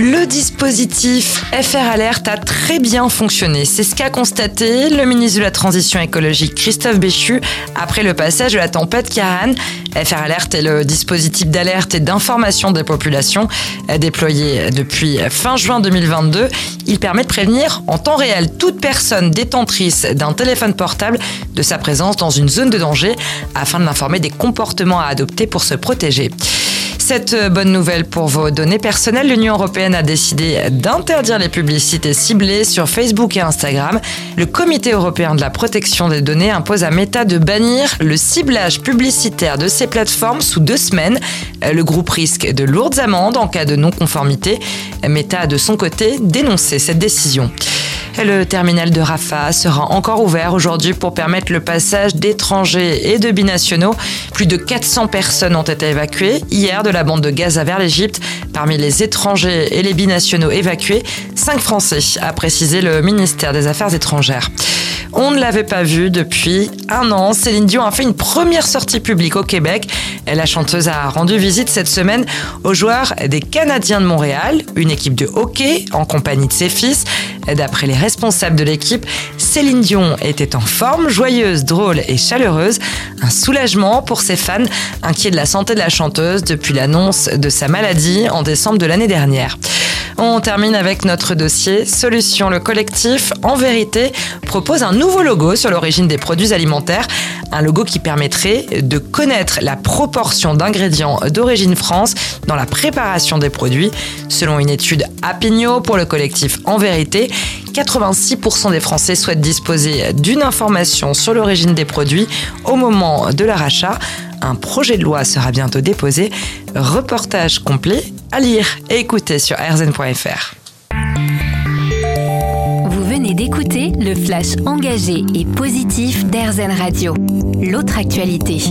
Le dispositif FR Alert a très bien fonctionné. C'est ce qu'a constaté le ministre de la Transition écologique Christophe Béchu après le passage de la tempête Karan. FR Alert est le dispositif d'alerte et d'information des populations déployé depuis fin juin 2022. Il permet de prévenir en temps réel toute personne détentrice d'un téléphone portable de sa présence dans une zone de danger afin de l'informer des comportements à adopter pour se protéger. Cette bonne nouvelle pour vos données personnelles, l'Union européenne a décidé d'interdire les publicités ciblées sur Facebook et Instagram. Le Comité européen de la protection des données impose à Meta de bannir le ciblage publicitaire de ces plateformes sous deux semaines. Le groupe risque de lourdes amendes en cas de non-conformité. Meta a de son côté dénoncé cette décision. Le terminal de Rafah sera encore ouvert aujourd'hui pour permettre le passage d'étrangers et de binationaux. Plus de 400 personnes ont été évacuées hier de la bande de Gaza vers l'Égypte. Parmi les étrangers et les binationaux évacués, 5 Français, a précisé le ministère des Affaires étrangères. On ne l'avait pas vu depuis un an. Céline Dion a fait une première sortie publique au Québec. La chanteuse a rendu visite cette semaine aux joueurs des Canadiens de Montréal, une équipe de hockey en compagnie de ses fils. D'après les responsables de l'équipe, Céline Dion était en forme, joyeuse, drôle et chaleureuse. Un soulagement pour ses fans, inquiets de la santé de la chanteuse depuis l'annonce de sa maladie en décembre de l'année dernière. On termine avec notre dossier Solution. Le collectif En Vérité propose un nouveau logo sur l'origine des produits alimentaires. Un logo qui permettrait de connaître la proportion d'ingrédients d'origine France dans la préparation des produits. Selon une étude à Pignot pour le collectif En Vérité, 86% des Français souhaitent disposer d'une information sur l'origine des produits au moment de leur achat. Un projet de loi sera bientôt déposé. Reportage complet à lire et écouter sur rzn.fr. Vous venez d'écouter le flash engagé et positif d'RZN Radio. L'autre actualité.